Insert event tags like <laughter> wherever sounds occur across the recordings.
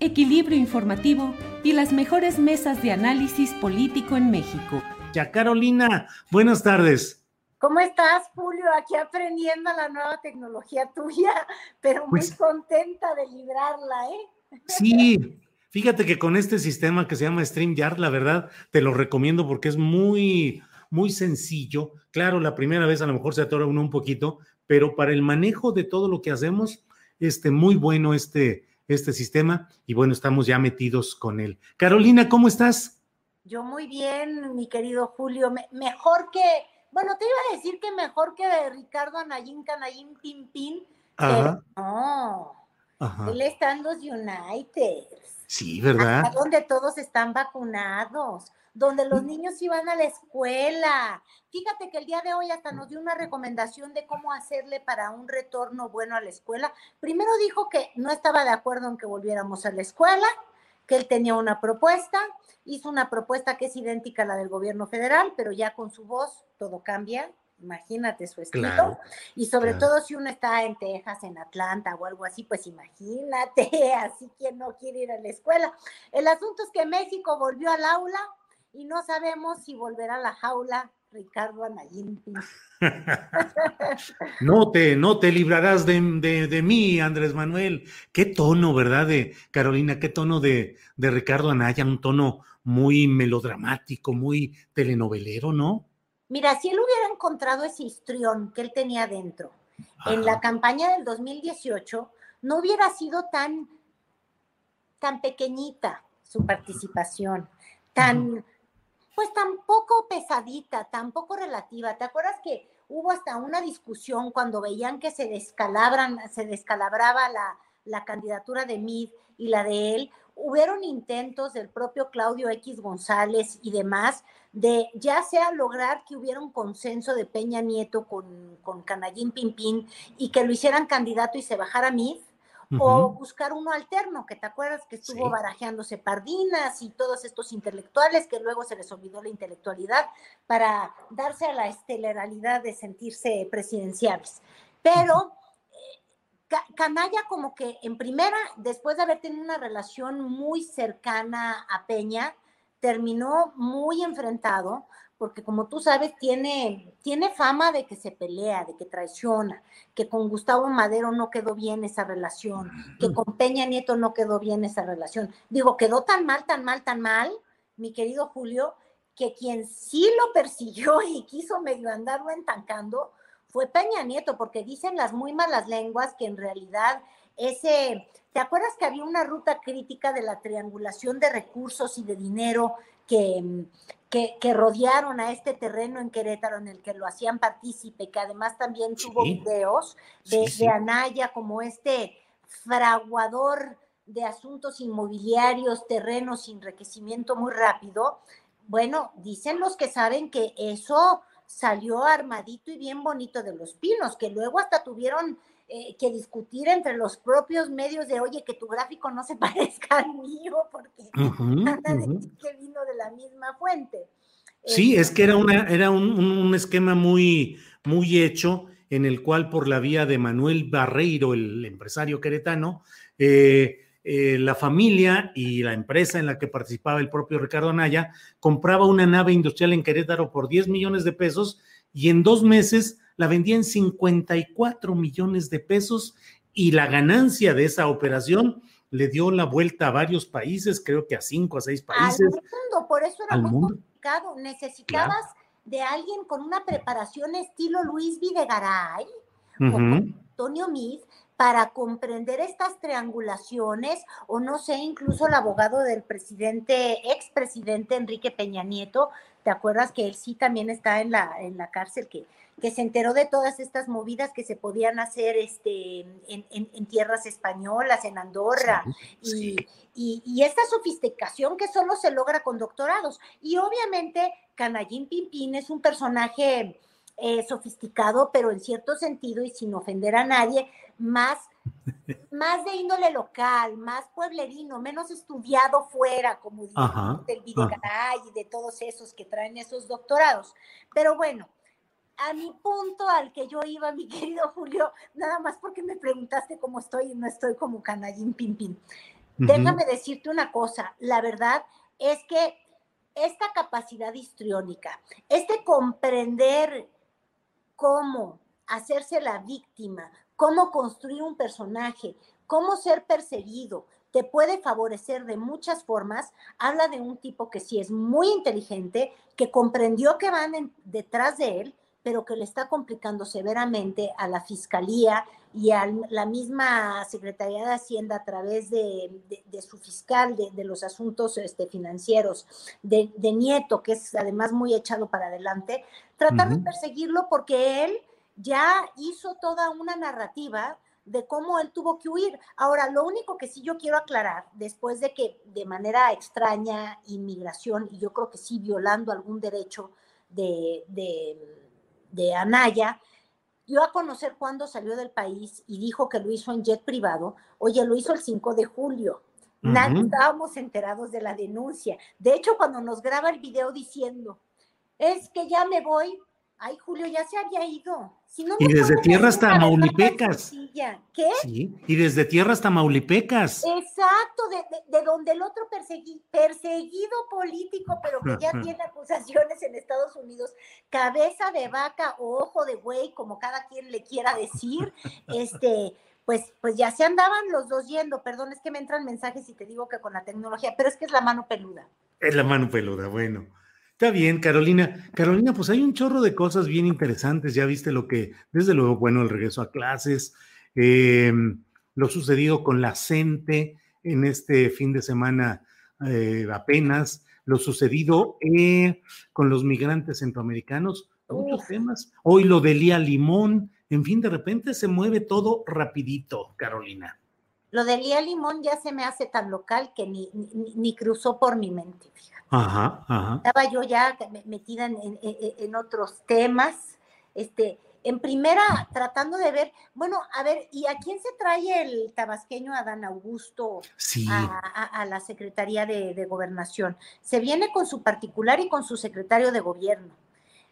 equilibrio informativo y las mejores mesas de análisis político en México. Ya Carolina, buenas tardes. ¿Cómo estás, Julio? Aquí aprendiendo la nueva tecnología tuya, pero muy Pues- contenta de librarla, ¿eh? Sí, fíjate que con este sistema que se llama StreamYard, la verdad, te lo recomiendo porque es muy, muy sencillo. Claro, la primera vez a lo mejor se atora uno un poquito, pero para el manejo de todo lo que hacemos, este, muy bueno este, este sistema y bueno, estamos ya metidos con él. Carolina, ¿cómo estás? Yo muy bien, mi querido Julio. Me- mejor que, bueno, te iba a decir que mejor que Ricardo Anayín, Canayín, Pin, pero no, ajá. él está en los United, Sí, ¿verdad? donde todos están vacunados, donde los niños iban a la escuela. Fíjate que el día de hoy hasta nos dio una recomendación de cómo hacerle para un retorno bueno a la escuela. Primero dijo que no estaba de acuerdo en que volviéramos a la escuela, que él tenía una propuesta, hizo una propuesta que es idéntica a la del gobierno federal, pero ya con su voz todo cambia. Imagínate su estilo. Claro, y sobre claro. todo si uno está en Texas, en Atlanta o algo así, pues imagínate, <laughs> así que no quiere ir a la escuela. El asunto es que México volvió al aula y no sabemos si volverá a la jaula Ricardo Anayín. <laughs> No te, no te librarás de, de- de mí, Andrés Manuel. Qué tono, ¿verdad? De Carolina, qué tono de, de Ricardo Anaya, un tono muy melodramático, muy telenovelero, ¿no? Mira, si él hubiera encontrado ese histrión que él tenía dentro en la campaña del 2018, no hubiera sido tan, tan pequeñita su participación, tan, pues tan poco pesadita, tan poco relativa. ¿Te acuerdas que hubo hasta una discusión cuando veían que se descalabran, se descalabraba la, la candidatura de Mid y la de él? Hubieron intentos del propio Claudio X González y demás de ya sea lograr que hubiera un consenso de Peña Nieto con, con Canallín Pimpín y que lo hicieran candidato y se bajara Mid, o Ujú. buscar uno alterno, que te acuerdas que estuvo Sí. barajeándose Pardinas y todos estos intelectuales que luego se les olvidó la intelectualidad para darse a la estelaralidad de sentirse presidenciales. Pero eh, Ca- Canalla como que en primera, después de haber tenido una relación muy cercana a Peña, terminó muy enfrentado, porque como tú sabes, tiene, tiene fama de que se pelea, de que traiciona, que con Gustavo Madero no quedó bien esa relación, que con Peña Nieto no quedó bien esa relación. Digo, quedó tan mal, tan mal, tan mal, mi querido Julio, que quien sí lo persiguió <laughs> y quiso medio andarlo entancando fue Peña Nieto, porque dicen las muy malas lenguas que en realidad ese, ¿te acuerdas que había una ruta crítica de la triangulación de recursos y de dinero que, que, que rodearon a este terreno en Querétaro en el que lo hacían partícipe, que además también tuvo Sí. videos de, Sí, sí. de Anaya como este fraguador de asuntos inmobiliarios, terrenos enriquecimiento muy rápido? Bueno, dicen los que saben que eso salió armadito y bien bonito de los pinos, que luego hasta tuvieron eh, que discutir entre los propios medios de, oye, que tu gráfico no se <laughs> parezca al mío, porque Ujú, van a ujú. decir <laughs> que vino de la misma fuente. Sí, Eh, es que era, una, era un, un- un esquema muy, muy hecho en el cual por la vía de Manuel Barreiro, el empresario queretano, eh, eh, la familia y la empresa en la que participaba el propio Ricardo Anaya compraba una nave industrial en Querétaro por 10 millones de pesos y en dos meses la vendía en 54 millones de pesos y la ganancia de esa operación le dio la vuelta a varios países, creo que a cinco, a seis países. Al mundo, por eso era muy complicado. Necesitabas de alguien con una preparación estilo Luis Videgaray o Antonio Meade para comprender estas triangulaciones, o no sé, incluso el abogado del presidente, expresidente Enrique Peña Nieto, ¿te acuerdas que él sí también está en la, en la cárcel, que, que se enteró de todas estas movidas que se podían hacer este, en, tierras españolas, en Andorra, Y, y, esta sofisticación que solo se logra con doctorados. Y obviamente Canallín Pimpín es un personaje eh, sofisticado, pero en cierto sentido y sin ofender a nadie, más, <laughs> más de índole local, más pueblerino, menos estudiado fuera, como dice del Videgaray y de todos esos que traen esos doctorados. Pero bueno, a mi punto al que yo iba, mi querido Julio, nada más porque me preguntaste cómo estoy y no estoy como canallín pim Déjame decirte una cosa, la verdad es que esta capacidad histriónica, este comprender cómo hacerse la víctima, cómo construir un personaje, cómo ser perseguido, te puede favorecer de muchas formas. Habla de un tipo que sí es muy inteligente, que comprendió que van detrás de él, pero que le está complicando severamente a la fiscalía y a la misma Secretaría de Hacienda a través de, su fiscal de, los asuntos este, financieros, de, Nieto, que es además muy echado para adelante, tratar de perseguirlo porque él ya hizo toda una narrativa de cómo él tuvo que huir. Ahora, lo único que sí yo quiero aclarar, después de que de manera extraña inmigración, y yo creo que sí violando algún derecho de, de, Anaya, dio a conocer cuándo salió del país y dijo que lo hizo en jet privado. Oye, lo hizo el 5 de julio. Nadie estábamos enterados de la denuncia. De hecho, cuando nos graba el video diciendo, es que ya me voy. Ay, Julio, ya se había ido. Y desde tierra hasta Maulipecas. ¿Qué? Sí, y desde tierra hasta Maulipecas. Exacto, de, donde el otro perseguido político, pero que ya <laughs> tiene acusaciones en Estados Unidos, cabeza de vaca o ojo de buey, como cada quien le quiera decir, este, pues, pues ya se andaban los dos yendo. Perdón, es que me entran mensajes y te digo que con la tecnología, pero es que es la mano peluda. Es la mano peluda, bueno. Está bien, Carolina. Carolina, pues hay un chorro de cosas bien interesantes. Ya viste lo que, desde luego, bueno, el regreso a clases, em, lo sucedido con la CENTE en este fin de semana eh, apenas, lo sucedido eh, con los migrantes centroamericanos, muchos temas. Hoy lo de Lía Limón, en fin, de repente se mueve todo rapidito, Carolina. Lo de Lía Limón ya se me hace tan local que ni, ni cruzó por mi mente, fíjate. Ajá, ajá. Estaba yo ya metida en, otros temas. Este, en primera, tratando de ver, bueno, a ver, ¿y a quién se trae el tabasqueño Adán Augusto a, la Secretaría de, Gobernación? Se viene con su particular y con su secretario de gobierno.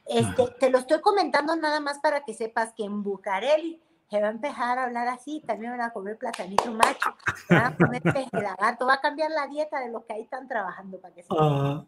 Este, te lo estoy comentando nada más para que sepas que en Bucareli se va a empezar a hablar así, también van a comer platanito macho, van a comer lagarto, va a cambiar la dieta de los que ahí están trabajando para que se ah,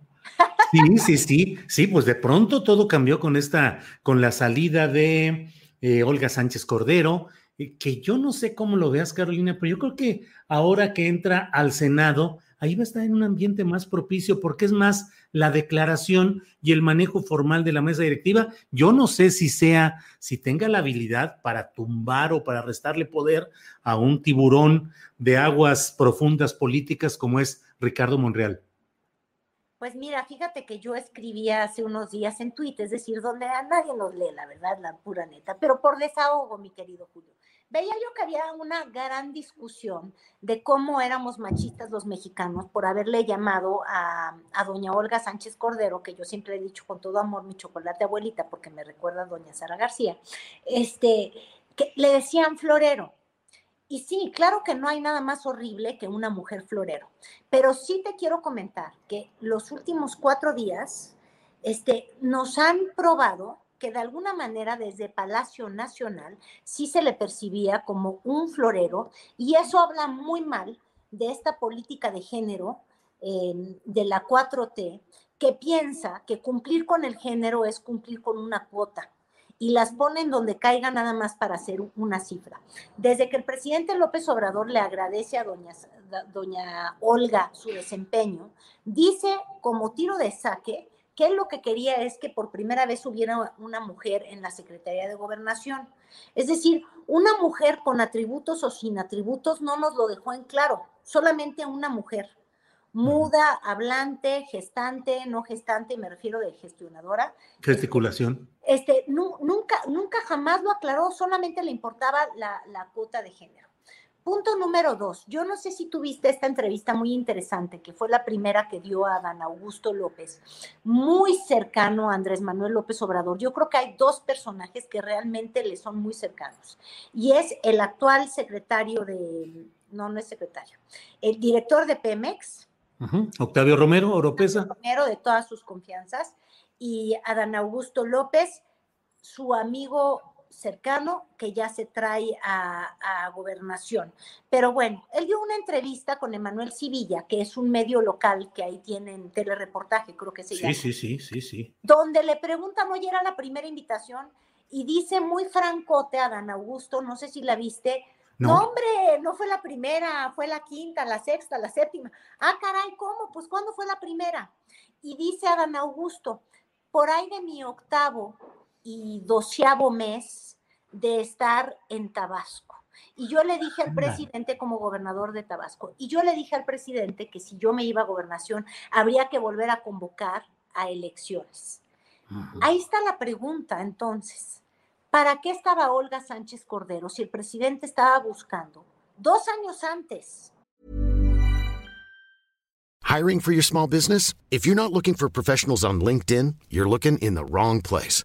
Sí, sí, sí, sí, pues de pronto todo cambió con esta, con la salida de eh, Olga Sánchez Cordero, eh, que yo no sé cómo lo veas, Carolina, pero yo creo que ahora que entra al Senado, ahí va a estar en un ambiente más propicio porque es más la declaración y el manejo formal de la mesa directiva. Yo no sé si sea, si tenga la habilidad para tumbar o para restarle poder a un tiburón de aguas profundas políticas como es Ricardo Monreal. Pues mira, fíjate que yo escribí hace unos días en Twitter, es decir, donde a nadie nos lee, la verdad, la pura neta, pero por desahogo, mi querido Julio veía yo que había una gran discusión de cómo éramos machistas los mexicanos por haberle llamado a, doña Olga Sánchez Cordero, que yo siempre he dicho con todo amor mi chocolate abuelita, porque me recuerda a doña Sara García, este, que le decían florero. Y sí, claro que no hay nada más horrible que una mujer florero, pero sí te quiero comentar que los últimos cuatro días este, nos han probado que de alguna manera desde Palacio Nacional sí se le percibía como un florero y eso habla muy mal de esta política de género eh, de la 4T que piensa que cumplir con el género es cumplir con una cuota y las ponen donde caiga nada más para hacer una cifra. Desde que el presidente López Obrador le agradece a doña, doña Olga su desempeño, dice como tiro de saque que él lo que quería es que por primera vez hubiera una mujer en la Secretaría de Gobernación. Es decir, una mujer con atributos o sin atributos no nos lo dejó en claro, solamente una mujer muda, hablante, gestante, no gestante, me refiero de gestionadora. Gesticulación. Este, nunca, nunca jamás lo aclaró, solamente le importaba la, la cuota de género. Punto número dos, yo no sé si tuviste esta entrevista muy interesante, que fue la primera que dio a Dan Augusto López, muy cercano a Andrés Manuel López Obrador. Yo creo que hay dos personajes que realmente le son muy cercanos, y es el actual secretario de, no, no es secretario, el director de Pemex, Octavio Romero, Oropesa. Romero, de todas sus confianzas, y Adán Augusto López, su amigo cercano que ya se trae a, gobernación. Pero bueno, él dio una entrevista con Emanuel Civilla, que es un medio local que ahí tienen telereportaje, creo que se llama. Sí, sí, sí, sí, sí. Donde le preguntan, oye, era la primera invitación, y dice muy francote a Adán Augusto, no sé si la viste, no. hombre, no fue la primera, fue la quinta, la sexta, la séptima. Ah, caray, ¿cómo? Pues ¿cuándo fue la primera? Y dice Adán Augusto, por ahí de mi octavo y doceavo mes de estar en Tabasco. Y yo le dije al presidente como gobernador de Tabasco, y yo le dije al presidente que si yo me iba a gobernación, habría que volver a convocar a elecciones. Ahí está la pregunta entonces. ¿Para qué estaba Olga Sánchez Cordero si el presidente estaba buscando dos años antes? Hiring for your small business? If you're not looking for professionals on LinkedIn, you're looking in the wrong place.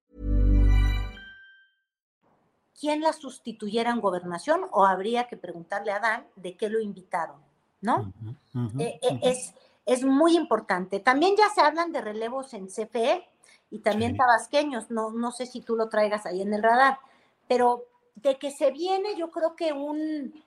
Quién la sustituyera en gobernación o habría que preguntarle a Dan de qué lo invitaron, ¿no? Eh, eh, es, es muy importante. También ya se hablan de relevos en CFE y también tabasqueños, no, no sé si tú lo traigas ahí en el radar, pero de que se viene yo creo que un,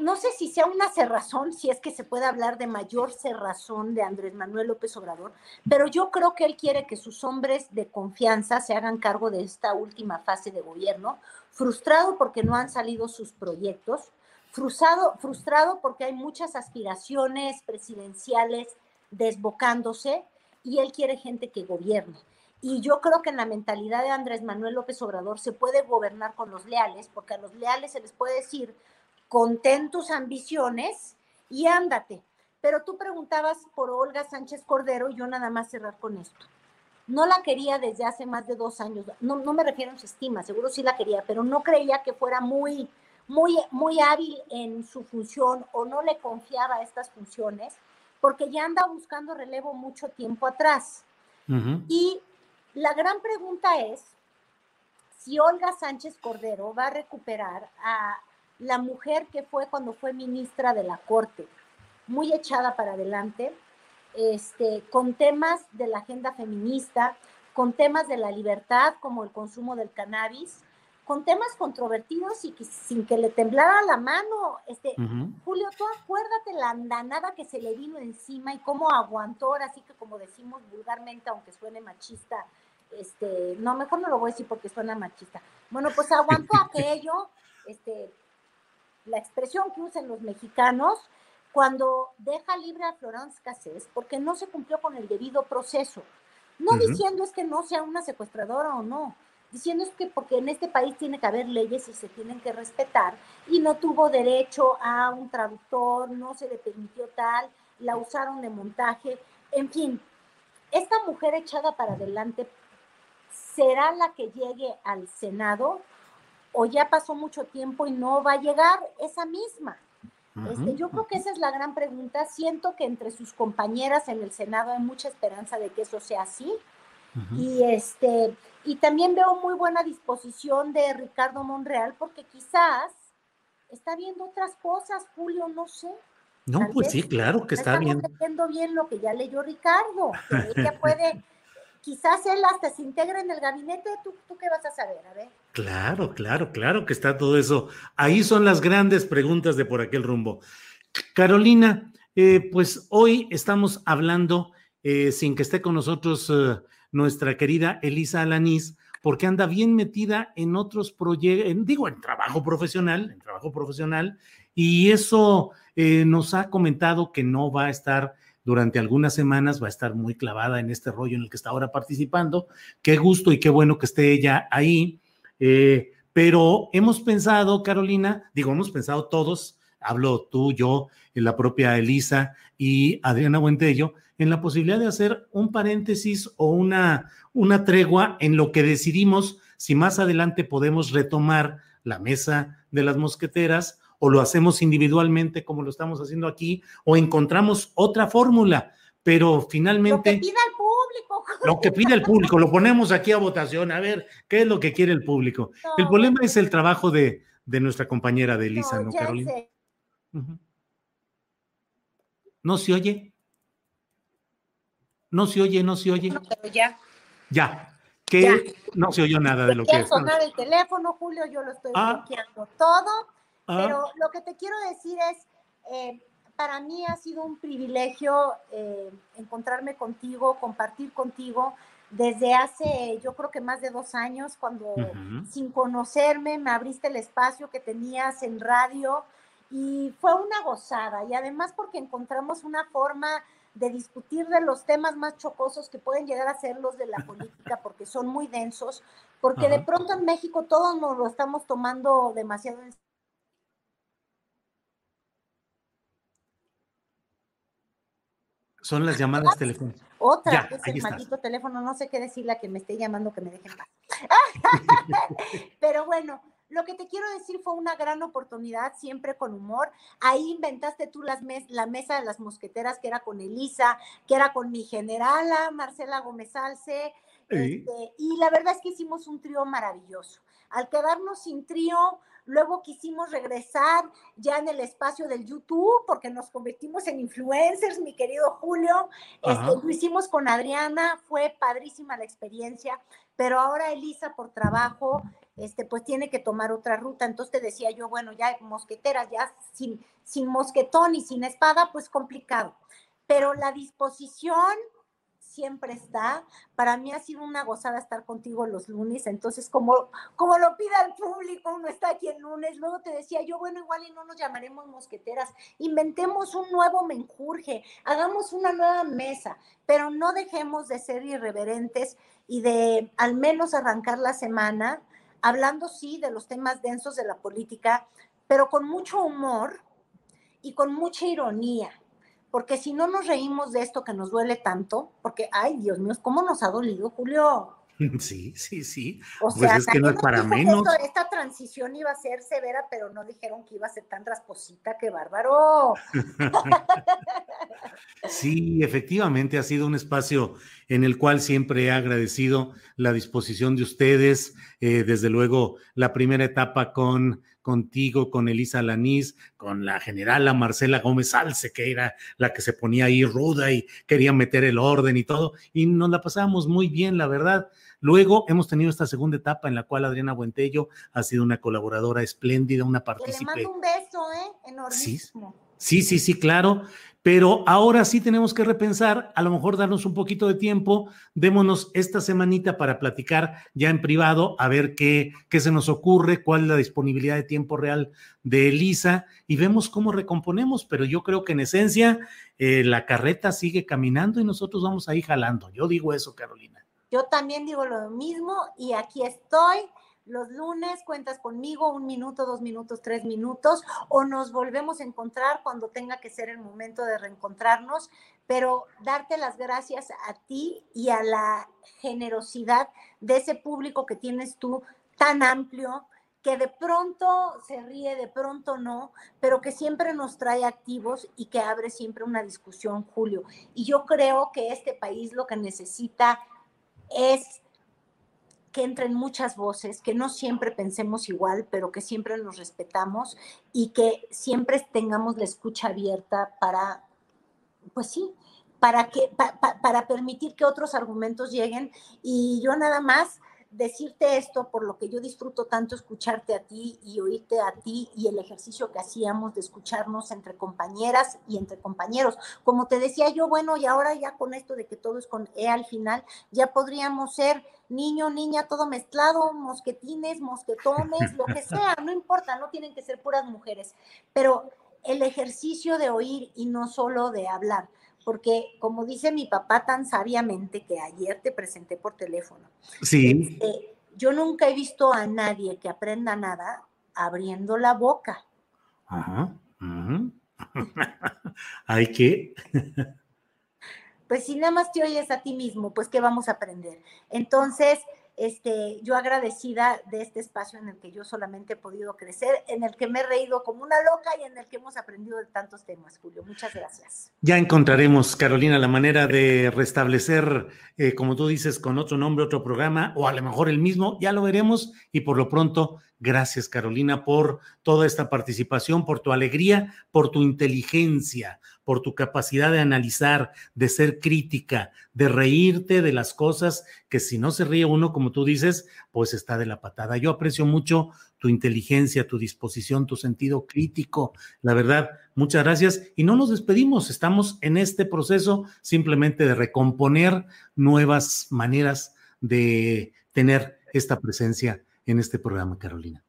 no sé si sea una cerrazón, si es que se puede hablar de mayor cerrazón de Andrés Manuel López Obrador, pero yo creo que él quiere que sus hombres de confianza se hagan cargo de esta última fase de gobierno, frustrado porque no han salido sus proyectos, frustrado, frustrado porque hay muchas aspiraciones presidenciales desbocándose y él quiere gente que gobierne. Y yo creo que en la mentalidad de Andrés Manuel López Obrador se puede gobernar con los leales, porque a los leales se les puede decir, contén tus ambiciones y ándate. Pero tú preguntabas por Olga Sánchez Cordero y yo nada más cerrar con esto. No la quería desde hace más de dos años. No, no me refiero a su estima, seguro sí la quería, pero no creía que fuera muy, muy, muy hábil en su función o no le confiaba estas funciones, porque ya anda buscando relevo mucho tiempo atrás. Y la gran pregunta es si Olga Sánchez Cordero va a recuperar a la mujer que fue cuando fue ministra de la Corte, muy echada para adelante, este, con temas de la agenda feminista, con temas de la libertad como el consumo del cannabis, con temas controvertidos y que, sin que le temblara la mano. Este, Julio, tú acuérdate la andanada que se le vino encima y cómo aguantó, ahora así que como decimos vulgarmente, aunque suene machista, este, no, mejor no lo voy a decir porque suena machista. Bueno, pues aguantó <laughs> aquello, este, la expresión que usan los mexicanos cuando deja libre a Florence Cassés porque no se cumplió con el debido proceso. No diciendo es que no sea una secuestradora o no, diciendo es que porque en este país tiene que haber leyes y se tienen que respetar y no tuvo derecho a un traductor, no se le permitió tal, la usaron de montaje, en fin, esta mujer echada para adelante será la que llegue al Senado o ya pasó mucho tiempo y no va a llegar esa misma. Este, yo creo que esa es la gran pregunta. Siento que entre sus compañeras en el Senado hay mucha esperanza de que eso sea así. Y este, y también veo muy buena disposición de Ricardo Monreal, porque quizás está viendo otras cosas, Julio, no sé. No, pues sí, claro que está viendo. Está bien lo que ya leyó Ricardo, que ella puede, <laughs> quizás él hasta se integre en el gabinete, ¿tú, ¿tú qué vas a saber? A ver. Claro, claro, claro que está todo eso. Ahí son las grandes preguntas de por aquel rumbo. Carolina, eh, pues hoy estamos hablando, eh, sin que esté con nosotros eh, nuestra querida Elisa Alanís, porque anda bien metida en otros proyectos, digo, en trabajo profesional, en trabajo profesional, y eso eh, nos ha comentado que no va a estar durante algunas semanas, va a estar muy clavada en este rollo en el que está ahora participando. Qué gusto y qué bueno que esté ella ahí. Eh, pero hemos pensado, Carolina, digo, hemos pensado todos, hablo tú, yo, la propia Elisa y Adriana Buentello, en la posibilidad de hacer un paréntesis o una, una tregua en lo que decidimos si más adelante podemos retomar la mesa de las mosqueteras o lo hacemos individualmente como lo estamos haciendo aquí o encontramos otra fórmula. Pero finalmente... Lo que pida el público. Lo que pide el público, lo ponemos aquí a votación, a ver qué es lo que quiere el público. el problema es el trabajo de, nuestra compañera de Elisa, ¿no, Carolina? ¿No se oye? No se oye, no se oye. No, pero ya. Ya. Que no se oyó nada de lo que es. sonar el teléfono, Julio, yo lo estoy ah. bloqueando todo. Pero lo que te quiero decir es, eh, para mí ha sido un privilegio eh, encontrarme contigo, compartir contigo desde hace, yo creo que más de dos años, cuando sin conocerme me abriste el espacio que tenías en radio y fue una gozada. Y además porque encontramos una forma de discutir de los temas más chocosos que pueden llegar a ser los de la <laughs> política, porque son muy densos, porque de pronto en México todos nos lo estamos tomando demasiado en Son las llamadas telefónicas. Otra, es el maldito teléfono, no sé qué decirle a que me esté llamando, que me dejen paz. <laughs> Pero bueno, lo que te quiero decir fue una gran oportunidad, siempre con humor. Ahí inventaste tú las la mesa de las mosqueteras, que era con Elisa, que era con mi generala, Marcela Gómez Alce. Este, y la verdad es que hicimos un trío maravilloso. Al quedarnos sin trío, luego quisimos regresar ya en el espacio del YouTube, porque nos convertimos en influencers, mi querido Julio. Este, lo hicimos con Adriana, fue padrísima la experiencia, pero ahora Elisa por trabajo este, pues tiene que tomar otra ruta. Entonces te decía yo, bueno, ya mosqueteras, ya sin, sin mosquetón y sin espada, pues complicado. Pero la disposición siempre está. Para mí ha sido una gozada estar contigo los lunes, entonces como, como lo pida el público, uno está aquí el lunes, luego te decía yo, bueno, igual y no nos llamaremos mosqueteras, inventemos un nuevo menjurje, hagamos una nueva mesa, pero no dejemos de ser irreverentes y de al menos arrancar la semana hablando sí de los temas densos de la política, pero con mucho humor y con mucha ironía, porque si no nos reímos de esto que nos duele tanto, porque, ay, Dios mío, ¿cómo nos ha dolido, Julio? <laughs> Sí, sí, sí. O pues es que no es para menos. esta transición iba a ser severa, pero no dijeron que iba a ser tan rasposita, qué bárbaro. <laughs> sí, efectivamente ha sido un espacio en el cual siempre he agradecido la disposición de ustedes, eh, desde luego la primera etapa con contigo, con Elisa Lanís, con la generala Marcela Gómez Alce, que era la que se ponía ahí ruda y quería meter el orden y todo, y nos la pasábamos muy bien, la verdad. Luego hemos tenido esta segunda etapa en la cual Adriana Buentello ha sido una colaboradora espléndida, una partícipe. Le mando un beso, ¿eh? Enormísimo. Sí, sí, sí, sí, claro. Pero ahora sí tenemos que repensar, a lo mejor darnos un poquito de tiempo, démonos esta semanita para platicar ya en privado, a ver qué, qué se nos ocurre, cuál es la disponibilidad de tiempo real de Elisa y vemos cómo recomponemos, pero yo creo que en esencia eh, la carreta sigue caminando y nosotros vamos ahí jalando. Yo digo eso, Carolina. Yo también digo lo mismo y aquí estoy los lunes cuentas conmigo un minuto, dos minutos, tres minutos, o nos volvemos a encontrar cuando tenga que ser el momento de reencontrarnos, pero darte las gracias a ti y a la generosidad de ese público que tienes tú tan amplio, que de pronto se ríe, de pronto no, pero que siempre nos trae activos y que abre siempre una discusión, Julio. Y yo creo que este país lo que necesita es que entren muchas voces, que no siempre pensemos igual, pero que siempre nos respetamos y que siempre tengamos la escucha abierta para, pues sí, para, que, para permitir que otros argumentos lleguen. Y yo nada más decirte esto por lo que yo disfruto tanto escucharte a ti y oírte a ti y el ejercicio que hacíamos de escucharnos entre compañeras y entre compañeros. Como te decía yo, bueno, y ahora ya con esto de que todo es con E al final, ya podríamos ser niño, niña, todo mezclado, mosquetines, mosquetones, lo que sea, no importa, no tienen que ser puras mujeres, pero el ejercicio de oír y no solo de hablar porque como dice mi papá tan sabiamente que ayer te presenté por teléfono, sí. Este, yo nunca he visto a nadie que aprenda nada abriendo la boca. Ajá. Hay <laughs> que. pues si nada más te oyes a ti mismo, pues ¿qué vamos a aprender? Entonces, este, yo agradecida de este espacio en el que yo solamente he podido crecer, en el que me he reído como una loca y en el que hemos aprendido de tantos temas, Julio. Muchas gracias. Ya encontraremos, Carolina, la manera de restablecer, eh, como tú dices, con otro nombre, otro programa, o a lo mejor el mismo, ya lo veremos. Y por lo pronto, gracias, Carolina, por toda esta participación, por tu alegría, por tu inteligencia, por tu capacidad de analizar, de ser crítica, de reírte de las cosas que si no se ríe uno, como tú dices, pues está de la patada. Yo aprecio mucho tu inteligencia, tu disposición, tu sentido crítico. La verdad, muchas gracias. Y no nos despedimos, estamos en este proceso simplemente de recomponer nuevas maneras de tener esta presencia en este programa, Carolina.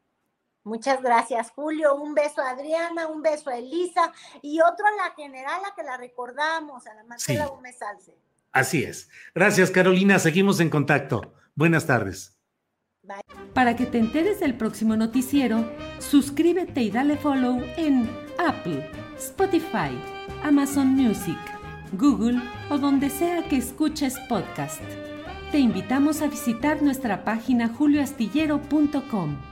Muchas gracias, Julio. Un beso a Adriana, un beso a Elisa y otro a la general a que la recordamos, a la Marcela Gómez Alce. Así es. Gracias, Carolina. Seguimos en contacto. Buenas tardes. Bye. Para que te enteres del próximo noticiero, suscríbete y dale follow en Apple, Spotify, Amazon Music, Google o donde sea que escuches podcast. Te invitamos a visitar nuestra página julioastillero.com.